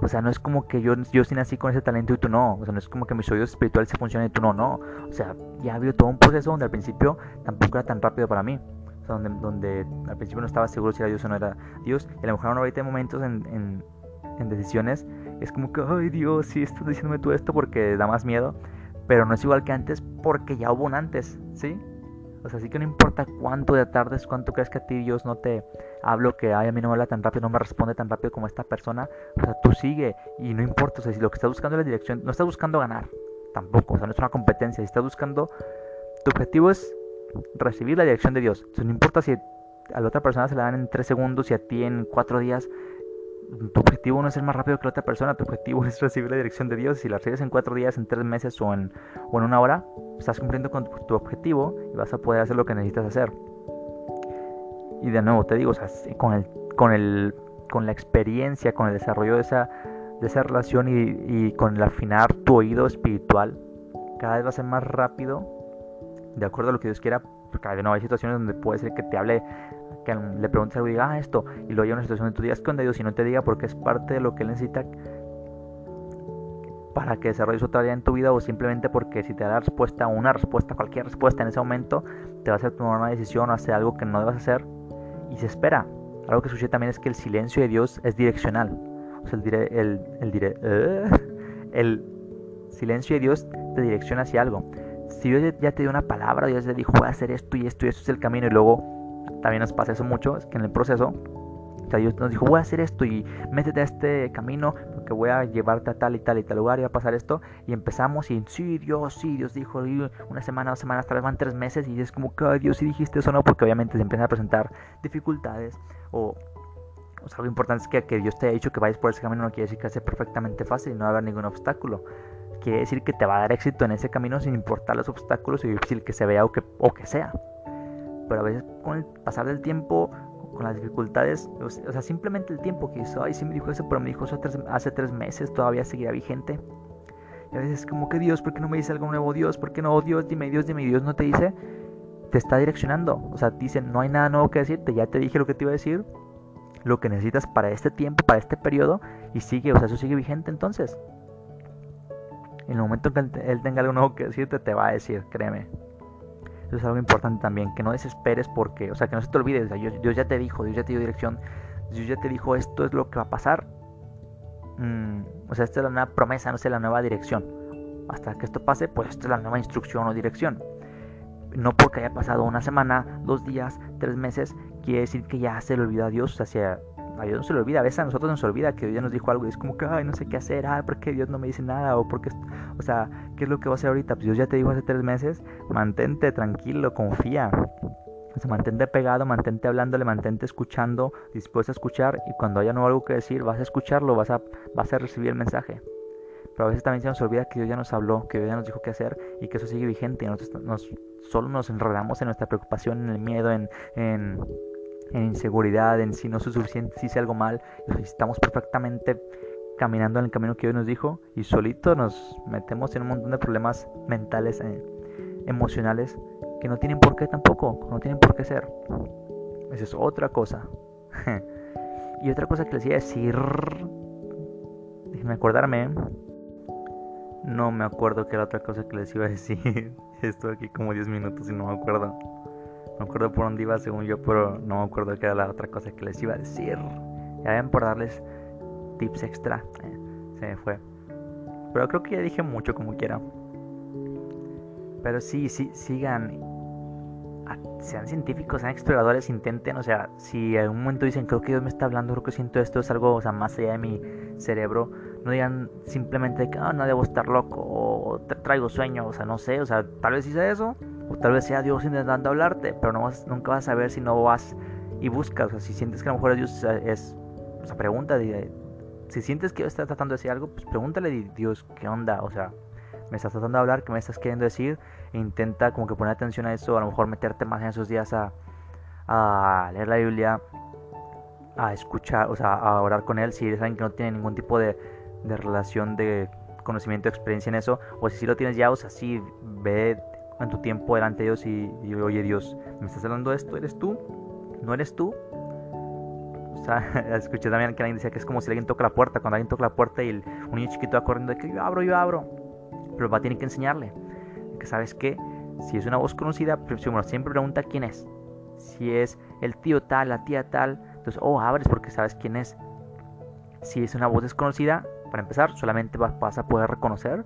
O sea, no es como que yo, yo sí nací con ese talento y tú no. O sea, no es como que mis oídos espirituales se funcionan y tú no, no. O sea, ya ha habido todo un proceso donde al principio tampoco era tan rápido para mí. O sea, donde, donde al principio no estaba seguro si era Dios o no era Dios. Y a lo mejor ahorita hay momentos en, en, en decisiones es como que, ay Dios, sí estás diciéndome tú esto porque da más miedo. Pero no es igual que antes porque ya hubo un antes, ¿sí? O sea, sí que no importa cuánto de tardes, cuánto crees que a ti Dios no te hablo, que ay, a mí no me habla tan rápido, no me responde tan rápido como esta persona. O sea, tú sigue y no importa, o sea, si lo que estás buscando es la dirección, no estás buscando ganar, tampoco, o sea, no es una competencia, si estás buscando, tu objetivo es recibir la dirección de Dios. O sea, no importa si a la otra persona se la dan en tres segundos y a ti en cuatro días, tu objetivo no es ser más rápido que la otra persona, tu objetivo es recibir la dirección de Dios. Si la recibes en cuatro días, en tres meses o en, o en una hora, estás cumpliendo con tu, objetivo y vas a poder hacer lo que necesitas hacer. Y de nuevo te digo, con, el, con, el, con la experiencia, con el desarrollo de esa, de esa relación y, y con el afinar tu oído espiritual, cada vez va a ser más rápido, de acuerdo a lo que Dios quiera, porque de nuevo hay situaciones donde puede ser que te hable que le preguntes algo y diga, ah, esto, y luego hay una situación donde tú digas, ¿qué onda Dios? Y no te diga porque es parte de lo que Él necesita para que desarrolles otra vida en tu vida o simplemente porque si te da la respuesta una respuesta, cualquier respuesta en ese momento, te va a hacer tomar una decisión o hacer algo que no debas hacer y se espera. Algo que sucede también es que el silencio de Dios es direccional. O sea, el, el, el, el silencio de Dios te direcciona hacia algo. Si Dios ya te dio una palabra, Dios te dijo, voy a hacer esto y esto y esto es el camino y luego también nos pasa eso mucho, es que en el proceso, Dios nos dijo, voy a hacer esto y métete a este camino porque voy a llevarte a tal y tal y tal lugar y va a pasar esto. Y empezamos y sí, Dios, sí, Dios dijo, y una semana, dos semanas, tal vez van tres meses y es como que, Dios, sí dijiste eso, no, porque obviamente se empiezan a presentar dificultades o... O sea, algo importante es que, que Dios te haya dicho que vayas por ese camino no quiere decir que sea perfectamente fácil y no va a haber ningún obstáculo. Quiere decir que te va a dar éxito en ese camino sin importar los obstáculos y difícil que se vea o que, o que sea pero a veces con el pasar del tiempo, con las dificultades, o sea, simplemente el tiempo que hizo, ay, sí me dijo eso, pero me dijo eso hace tres meses, todavía seguirá vigente. Y a veces como que Dios, ¿por qué no me dice algo nuevo? Dios, ¿por qué no? Dios, dime, Dios, dime, Dios no te dice, te está direccionando. O sea, dice, no hay nada nuevo que decirte, ya te dije lo que te iba a decir, lo que necesitas para este tiempo, para este periodo, y sigue, o sea, eso sigue vigente entonces. En el momento que él tenga algo nuevo que decirte, te va a decir, créeme. Eso es algo importante también, que no desesperes porque, o sea, que no se te olvide, o sea, Dios, ya te dijo, Dios ya te dio dirección, Dios ya te dijo esto es lo que va a pasar. Mm, o sea, esta es la nueva promesa, no es la nueva dirección. Hasta que esto pase, pues esta es la nueva instrucción o dirección. No porque haya pasado una semana, dos días, tres meses, quiere decir que ya se le olvidó a Dios. O sea, a Dios no se le olvida, a veces a nosotros nos olvida que Dios ya nos dijo algo y es como que, ay, no sé qué hacer, ay, ¿por qué Dios no me dice nada? O porque, o sea, ¿qué es lo que va a hacer ahorita? Pues Dios ya te dijo hace tres meses, mantente tranquilo, confía. O sea, mantente pegado, mantente hablándole, mantente escuchando, dispuesto a escuchar y cuando haya no algo que decir, vas a escucharlo, vas a, vas a recibir el mensaje. Pero a veces también se nos olvida que Dios ya nos habló, que Dios ya nos dijo qué hacer y que eso sigue vigente. Y nosotros nos, solo nos enredamos en nuestra preocupación, en el miedo, en, en, inseguridad, en si no soy suficiente, si hice algo mal. Estamos perfectamente caminando en el camino que Dios nos dijo y solito nos metemos en un montón de problemas mentales, eh, emocionales, que no tienen por qué tampoco, no tienen por qué ser. Esa es otra cosa. y otra cosa que les iba a decir, déjenme acordarme. No me acuerdo qué era otra cosa que les iba a decir. Estoy aquí como 10 minutos y no me acuerdo. Me acuerdo por dónde iba según yo, pero no me acuerdo qué era la otra cosa que les iba a decir. Ya ven por darles tips extra. Eh, se me fue. Pero creo que ya dije mucho como quiera. Pero sí, sí, sigan. Sean científicos, sean exploradores, intenten, o sea, si en algún momento dicen, creo que Dios me está hablando, creo que siento esto, es algo, o sea, más allá de mi cerebro, no digan simplemente que, ah, no debo estar loco, o traigo sueño, o sea, no sé, o sea, tal vez hice eso, o tal vez sea Dios intentando hablarte, pero no vas, nunca vas a saber si no vas y buscas, o sea, si sientes que a lo mejor Dios es, o sea, pregunta, si sientes que está tratando de decir algo, pues pregúntale a Dios, ¿qué onda? O sea, me estás tratando de hablar, ¿qué me estás queriendo decir? E intenta como que poner atención a eso, a lo mejor meterte más en esos días a, a leer la Biblia, a escuchar, o sea, a orar con Él, si eres alguien que no tiene ningún tipo de, de relación de conocimiento, experiencia en eso, o si sí lo tienes ya, o sea, sí, ve tu tiempo delante de Dios y, y oye Dios, ¿me estás hablando de esto? ¿Eres tú? ¿No eres tú? O sea, escuché también que alguien decía que es como si alguien toca la puerta, cuando alguien toca la puerta y el, un niño chiquito va corriendo de que yo abro, yo abro. Pero va a tener que enseñarle que sabes que si es una voz conocida, siempre pregunta quién es. Si es el tío tal, la tía tal, entonces, oh, abres porque sabes quién es. Si es una voz desconocida, para empezar, solamente vas a poder reconocer,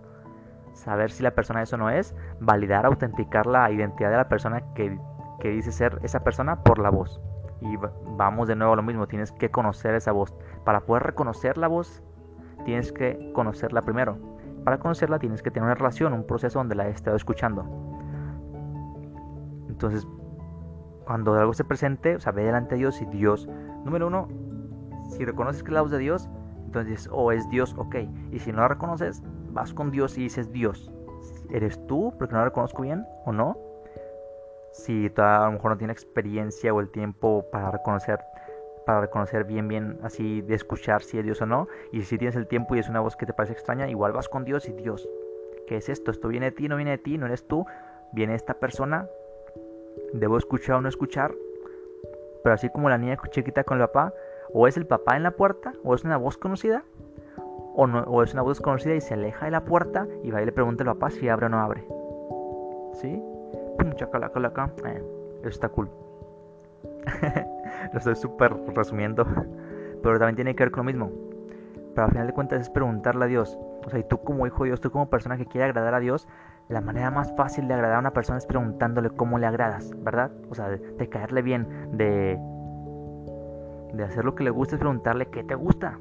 saber si la persona eso no es, validar, autenticar la identidad de la persona que, que dice ser esa persona por la voz. Y vamos de nuevo a lo mismo, tienes que conocer esa voz. Para poder reconocer la voz, tienes que conocerla primero. Para conocerla tienes que tener una relación, un proceso donde la he estado escuchando. Entonces, cuando algo se presente, o sea, ve delante de Dios y Dios, número uno, si reconoces que es la voz de Dios, entonces dices, oh, es Dios, ok. Y si no la reconoces, vas con Dios y dices, Dios, ¿eres tú porque no la reconozco bien o no? si a lo mejor no tiene experiencia o el tiempo para reconocer para reconocer bien bien así de escuchar si es Dios o no y si tienes el tiempo y es una voz que te parece extraña igual vas con Dios y Dios ¿qué es esto? esto viene de ti no viene de ti no eres tú viene esta persona debo escuchar o no escuchar pero así como la niña chiquita con el papá o es el papá en la puerta o es una voz conocida o, es una voz conocida y se aleja de la puerta y va y le pregunta al papá si abre o no abre ¿sí? chacalaca, eh, eso está cool. lo estoy súper resumiendo. Pero también tiene que ver con lo mismo. Pero al final de cuentas es preguntarle a Dios. O sea, y tú como hijo de Dios, tú como persona que quiere agradar a Dios, la manera más fácil de agradar a una persona es preguntándole cómo le agradas, ¿verdad? O sea, de, caerle bien, de, de hacer lo que le gusta, es preguntarle qué te gusta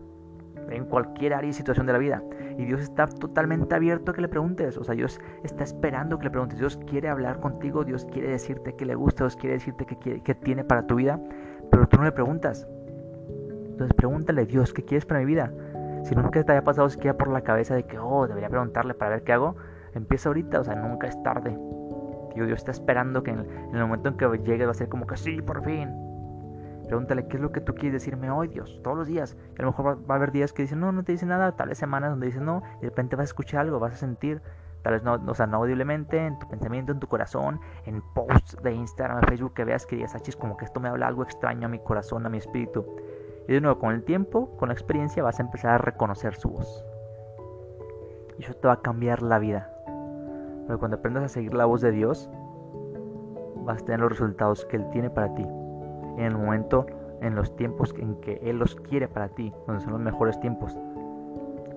en cualquier área y situación de la vida. Y Dios está totalmente abierto a que le preguntes. O sea, Dios está esperando que le preguntes. Dios quiere hablar contigo, Dios quiere decirte que le gusta, Dios quiere decirte que, que tiene para tu vida, pero tú no le preguntas. Entonces pregúntale, Dios, ¿qué quieres para mi vida? Si nunca te haya pasado siquiera por la cabeza de que, oh, debería preguntarle para ver qué hago, empieza ahorita, o sea, nunca es tarde. Dios, Dios está esperando que en el, en el momento en que llegue va a ser como que sí, por fin. Pregúntale qué es lo que tú quieres decirme hoy, Dios, todos los días. a lo mejor va, a haber días que dicen, no, no te dice nada, tales semanas donde dicen no, y de repente vas a escuchar algo, vas a sentir, tal vez no, o sea, no audiblemente, en tu pensamiento, en tu corazón, en posts de Instagram, de Facebook, que veas que digas, achis, como que esto me habla algo extraño a mi corazón, a mi espíritu. Y de nuevo, con el tiempo, con la experiencia, vas a empezar a reconocer su voz. Y eso te va a cambiar la vida. Porque cuando aprendas a seguir la voz de Dios, vas a tener los resultados que Él tiene para ti en el momento, en los tiempos en que Él los quiere para ti, donde son los mejores tiempos.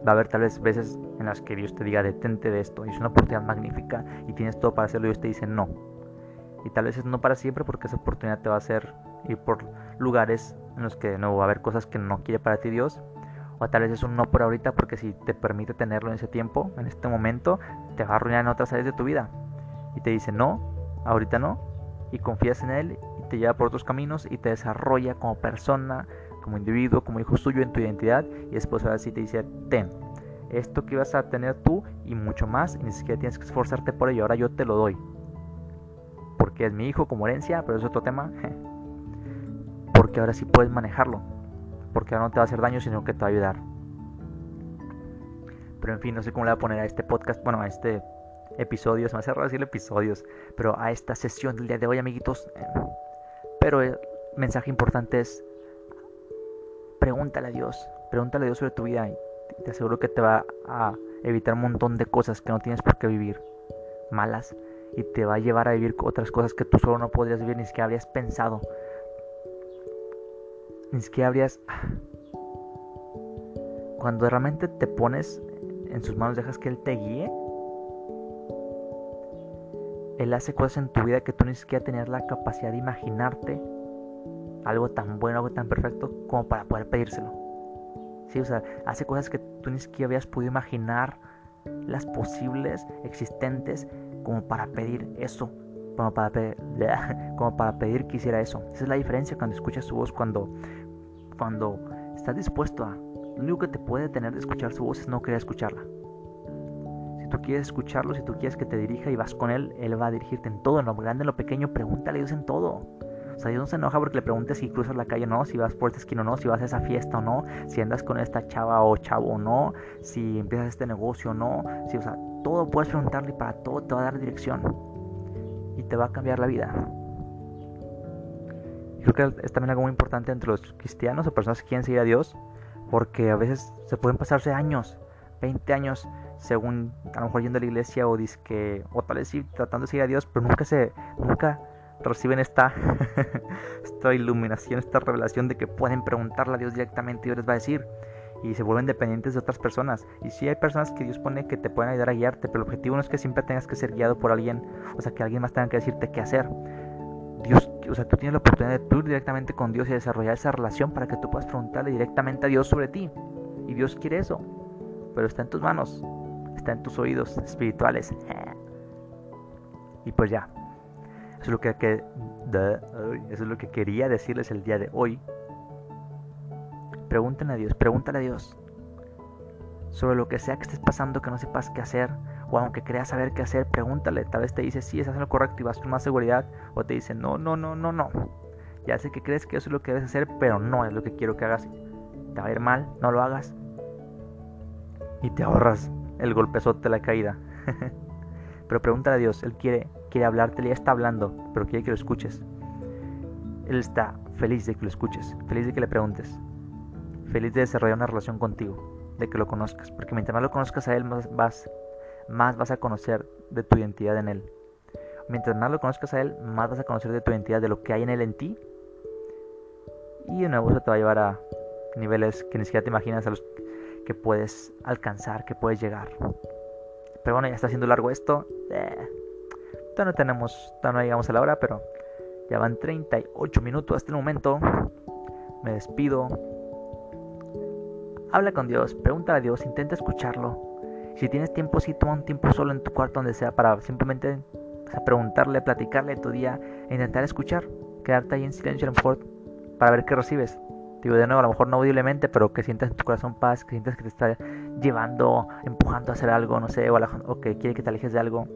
Va a haber tal vez veces en las que Dios te diga detente de esto, y es una oportunidad magnífica y tienes todo para hacerlo y Dios te dice no. Y tal vez es no para siempre porque esa oportunidad te va a hacer ir por lugares en los que no va a haber cosas que no quiere para ti Dios. O tal vez es un no por ahorita porque si te permite tenerlo en ese tiempo, en este momento, te va a arruinar en otras áreas de tu vida. Y te dice no, ahorita no, y confías en Él te lleva por otros caminos y te desarrolla como persona, como individuo, como hijo suyo en tu identidad y después ahora sí te dice, ten, esto que ibas a tener tú y mucho más, y ni siquiera tienes que esforzarte por ello, ahora yo te lo doy. Porque es mi hijo como herencia, pero es otro tema. Porque ahora sí puedes manejarlo. Porque ahora no te va a hacer daño, sino que te va a ayudar. Pero en fin, no sé cómo le voy a poner a este podcast, bueno, a este episodio, se me hace raro decirle episodios, pero a esta sesión del día de hoy, amiguitos. Pero el mensaje importante es, pregúntale a Dios, pregúntale a Dios sobre tu vida y te aseguro que te va a evitar un montón de cosas que no tienes por qué vivir, malas, y te va a llevar a vivir otras cosas que tú solo no podrías vivir, ni siquiera habrías pensado, ni siquiera habrías... Cuando realmente te pones en sus manos, dejas que Él te guíe, Él hace cosas en tu vida que tú ni siquiera tenías la capacidad de imaginarte algo tan bueno, algo tan perfecto como para poder pedírselo. Sí, o sea, hace cosas que tú ni siquiera habías podido imaginar las posibles existentes como para pedir eso, como para, pedir, que hiciera eso. Esa es la diferencia cuando escuchas su voz, cuando, cuando estás dispuesto a... Lo único que te puede tener de escuchar su voz es no querer escucharla. Tú quieres escucharlo, si tú quieres que te dirija y vas con él, él va a dirigirte en todo, en lo grande, en lo pequeño, pregúntale a Dios en todo. O sea, Dios no se enoja porque le preguntes si cruzas la calle o no, si vas por esta esquina o no, si vas a esa fiesta o no, si andas con esta chava o chavo o no, si empiezas este negocio o no. Si, o sea, todo puedes preguntarle y para todo te va a dar dirección. Y te va a cambiar la vida. creo que es también algo muy importante entre los cristianos o personas que quieren seguir a Dios, porque a veces se pueden pasarse años, 20 años, según a lo mejor yendo a la iglesia o disque, o tal vez sí tratando de seguir a Dios, pero nunca se, nunca reciben esta, esta iluminación, esta revelación de que pueden preguntarle a Dios directamente y Dios les va a decir. Y se vuelven dependientes de otras personas. Y si hay personas que Dios pone que te pueden ayudar a guiarte, pero el objetivo no es que siempre tengas que ser guiado por alguien, o sea, que alguien más tenga que decirte qué hacer. Dios, o sea, tú tienes la oportunidad de ir directamente con Dios y desarrollar esa relación para que tú puedas preguntarle directamente a Dios sobre ti. Y Dios quiere eso. Pero está en tus manos, está en tus oídos espirituales. Y pues ya, eso es lo que, eso es lo que quería decirles el día de hoy. Pregúntenle a Dios, pregúntale a Dios sobre lo que sea que estés pasando que no sepas qué hacer o aunque creas saber qué hacer, pregúntale. Tal vez te dice sí, estás en lo correcto y vas con más seguridad o te dice no, no, no, no, no. Ya sé que crees que eso es lo que debes hacer, pero no es lo que quiero que hagas. Te va a ir mal, no lo hagas. Y te ahorras el golpezote la caída. pero pregúntale a Dios, Él quiere quiere hablarte, ya está hablando, pero quiere que lo escuches. Él está feliz de que lo escuches, feliz de que le preguntes, feliz de desarrollar una relación contigo, de que lo conozcas, porque mientras más lo conozcas a Él, más vas, más vas a conocer de tu identidad en Él. Mientras más lo conozcas a Él, más vas a conocer de tu identidad, de lo que hay en Él en ti. Y de nuevo te va a llevar a niveles que ni siquiera te imaginas a los que puedes alcanzar, que puedes llegar. Pero bueno, ya está haciendo largo esto. Eh, no tenemos, no llegamos a la hora, pero ya van 38 minutos hasta el momento. Me despido. Habla con Dios, pregúntale a Dios, intenta escucharlo. Si tienes tiempo, sí, toma un tiempo solo en tu cuarto, donde sea, para simplemente preguntarle, platicarle tu día e intentar escuchar. Quedarte ahí en silencio, a lo mejor, para ver qué recibes. Digo, de nuevo, a lo mejor no audiblemente, pero que sientas en tu corazón paz, que sientas que te está llevando, empujando a hacer algo, no sé, o, o que quiere que te alejes de algo.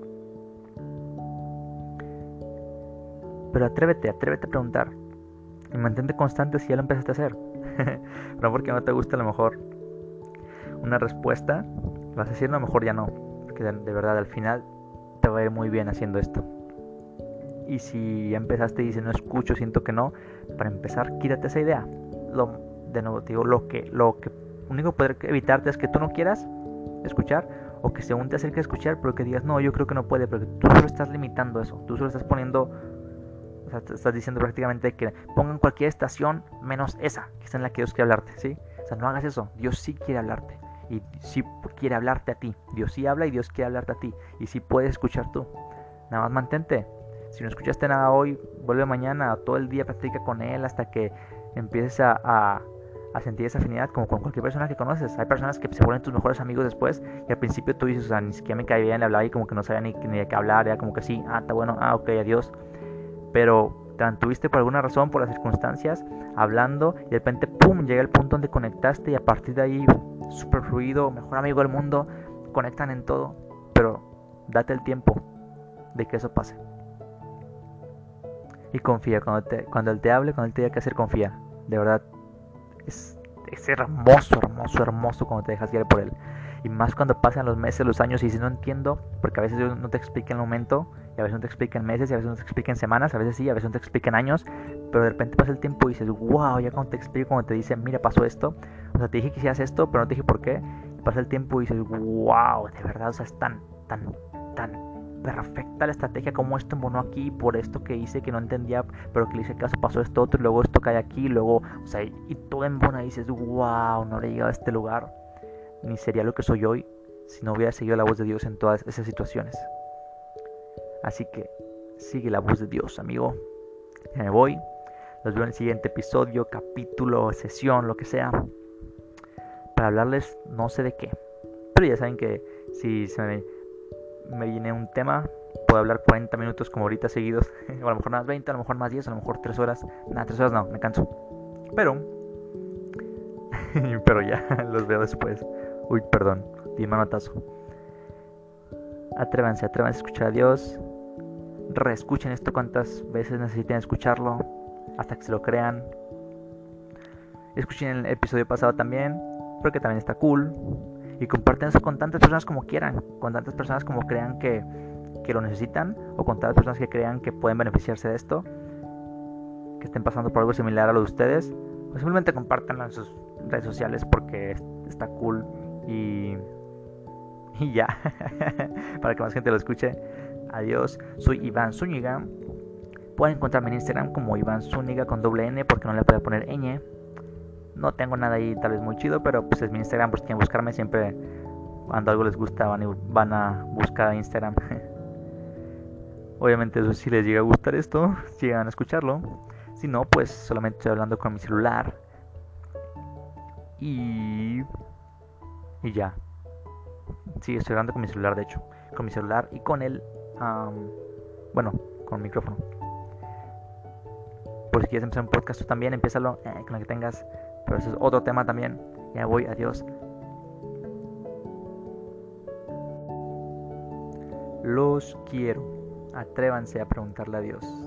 Pero atrévete, atrévete a preguntar. Y mantente constante si ya lo empezaste a hacer. no porque no te guste a lo mejor una respuesta, vas a decir no, mejor ya no. Porque de, verdad al final te va a ir muy bien haciendo esto. Y si ya empezaste y dices no escucho, siento que no, para empezar, quítate esa idea. Lo, de nuevo te digo, lo que, lo que único poder evitarte es que tú no quieras escuchar o que según te acerques a escuchar, pero que digas, no, yo creo que no puede, porque tú solo estás limitando eso, tú solo estás poniendo estás diciendo prácticamente que pongan cualquier estación menos esa, que es en la que Dios quiere hablarte, ¿sí? O sea, no hagas eso. Dios sí quiere hablarte. Y sí quiere hablarte a ti. Dios sí habla y Dios quiere hablarte a ti. Y sí puedes escuchar tú. Nada más mantente. Si no escuchaste nada hoy, vuelve mañana. Todo el día practica con Él hasta que empieces a, sentir esa afinidad como con cualquier persona que conoces. Hay personas que se vuelven tus mejores amigos después y al principio tú dices, o sea, ni siquiera me caía bien, le y como que no sabía ni, ni de qué hablar, era como que sí, ah, está bueno, ah, ok, adiós pero te mantuviste por alguna razón, por las circunstancias, hablando y de repente, ¡pum!, llega el punto donde conectaste y a partir de ahí, súper fluido, mejor amigo del mundo, conectan en todo, pero date el tiempo de que eso pase. Y confía, cuando, te, cuando él te hable, cuando él te diga que hacer, confía. De verdad, es, es hermoso, hermoso, hermoso cuando te dejas guiar por él. Y más cuando pasan los meses, los años y si no entiendo, porque a veces no te explica en el momento, y a veces no te explica en meses, y a veces no te explica en semanas, a veces sí, a veces no te explica en años, pero de repente pasa el tiempo y dices, wow, ya cuando te explico, cuando te dice, mira, pasó esto, o sea, te dije que hicieras esto, pero no te dije por qué, y pasa el tiempo y dices, wow, de verdad, o sea, es tan, tan perfecta la estrategia, como esto embonó aquí, por esto que hice que no entendía, pero que le hice caso, pasó esto otro, y luego esto cae aquí, y luego, o sea, y todo embona y dices, wow, no le he llegado a este lugar ni sería lo que soy hoy si no hubiera seguido la voz de Dios en todas esas situaciones. Así que sigue la voz de Dios, amigo. Ya me voy. Los veo en el siguiente episodio, capítulo, sesión, lo que sea. Para hablarles no sé de qué. Pero ya saben que si se me, me viene un tema, puedo hablar 40 minutos como ahorita seguidos. o a lo mejor más 20, a lo mejor más 10, a lo mejor 3 horas. Nada, 3 horas no, me canso. Pero... pero ya, los veo después. Uy, perdón, di manotazo. Atrévanse, atrévanse a escuchar a Dios. Reescuchen esto cuantas veces necesiten escucharlo. Hasta que se lo crean. Escuchen el episodio pasado también. Porque también está cool. Y comparten eso con tantas personas como quieran. Con tantas personas como crean que, que lo necesitan. O con tantas personas que crean que pueden beneficiarse de esto. Que estén pasando por algo similar a lo de ustedes. O simplemente compártanlo en sus redes sociales porque está cool y, y ya, para que más gente lo escuche. Adiós, soy Iván Zúñiga. Pueden encontrarme en Instagram como Iván Zúñiga con doble N porque no le puedo poner ñ. No tengo nada ahí tal vez muy chido, pero pues es mi Instagram, por si quieren buscarme siempre cuando algo les gusta van, van a buscar Instagram. Obviamente eso si les llega a gustar esto, si llegan a escucharlo. Si no, pues solamente estoy hablando con mi celular. Y y ya. Sí, estoy hablando con mi celular, de hecho. Con mi celular y con el... bueno, con el micrófono. Por si quieres empezar un podcast tú también, empiézalo eh, con lo que tengas. Pero eso es otro tema también. Ya voy, adiós. Los quiero. Atrévanse a preguntarle a Dios.